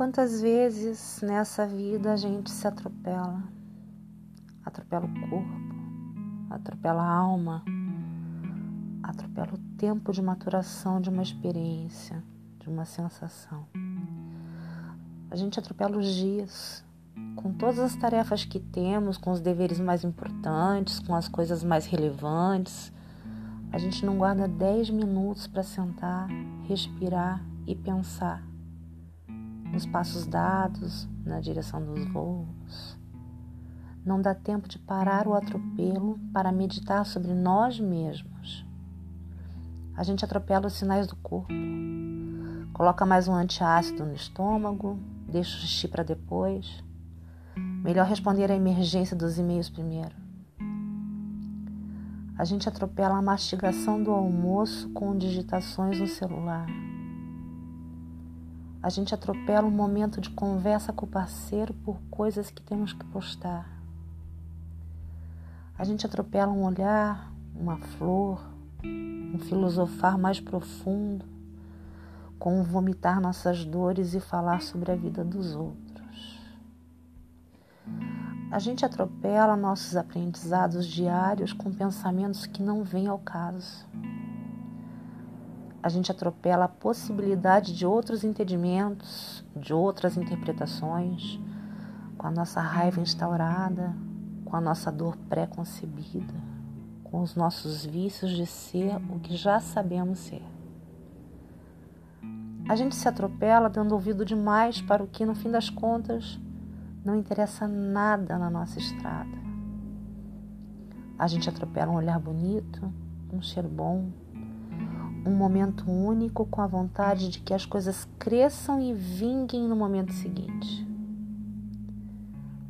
Quantas vezes nessa vida a gente se atropela? Atropela o corpo, atropela a alma, atropela o tempo de maturação de uma experiência, de uma sensação. A gente atropela os dias, com todas as tarefas que temos, com os deveres mais importantes, com as coisas mais relevantes. A gente não guarda 10 minutos para sentar, respirar e pensar nos passos dados na direção dos voos. Não dá tempo de parar o atropelo para meditar sobre nós mesmos. A gente atropela os sinais do corpo. Coloca mais um antiácido no estômago, deixa o xixi para depois. Melhor responder à emergência dos e-mails primeiro. A gente atropela a mastigação do almoço com digitações no celular. A gente atropela um momento de conversa com o parceiro por coisas que temos que postar. A gente atropela um olhar, uma flor, um filosofar mais profundo, com vomitar nossas dores e falar sobre a vida dos outros. A gente atropela nossos aprendizados diários com pensamentos que não vêm ao caso a gente atropela a possibilidade de outros entendimentos, de outras interpretações, com a nossa raiva instaurada, com a nossa dor pré-concebida, com os nossos vícios de ser o que já sabemos ser. A gente se atropela dando ouvido demais para o que, no fim das contas, não interessa nada na nossa estrada. A gente atropela um olhar bonito, um cheiro bom, um momento único com a vontade de que as coisas cresçam e vinguem no momento seguinte.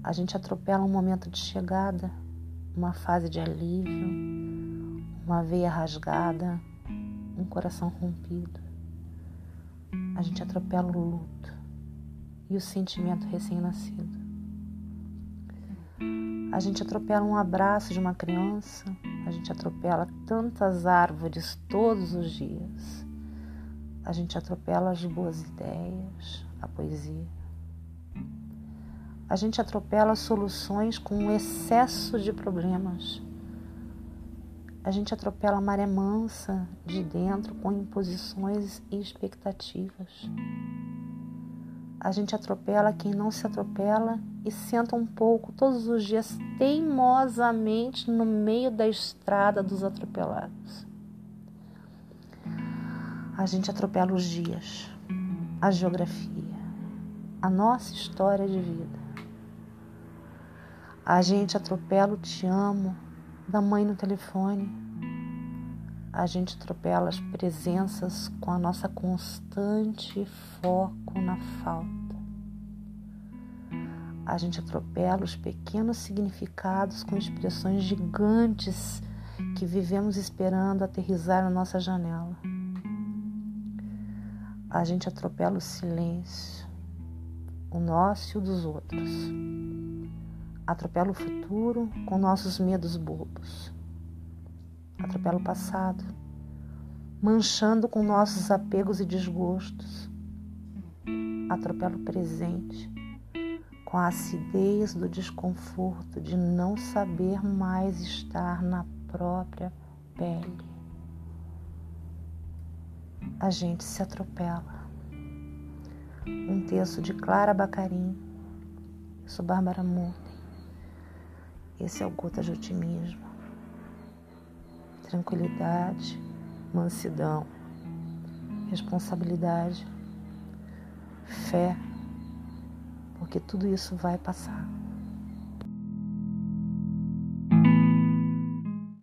A gente atropela um momento de chegada, uma fase de alívio, uma veia rasgada, um coração rompido. A gente atropela o luto e o sentimento recém-nascido. A gente atropela um abraço de uma criança, a gente atropela tantas árvores todos os dias. A gente atropela as boas ideias, a poesia. A gente atropela soluções com um excesso de problemas. A gente atropela a maré mansa de dentro com imposições e expectativas. A gente atropela quem não se atropela e senta um pouco todos os dias teimosamente no meio da estrada dos atropelados. A gente atropela os dias, a geografia, a nossa história de vida. A gente atropela o te amo da mãe no telefone. A gente atropela as presenças com a nossa constante foco na falta a gente atropela os pequenos significados com expressões gigantes que vivemos esperando aterrizar na nossa janela. A gente atropela o silêncio, o nosso e o dos outros. Atropela o futuro com nossos medos bobos. Atropela o passado, manchando com nossos apegos e desgostos. Atropela o presente com a acidez do desconforto de não saber mais estar na própria pele. A gente se atropela. Um texto de Clara Bacarim. Eu sou Bárbara Murten. Esse é o Gota de Otimismo. Tranquilidade, mansidão, responsabilidade, fé porque tudo isso vai passar.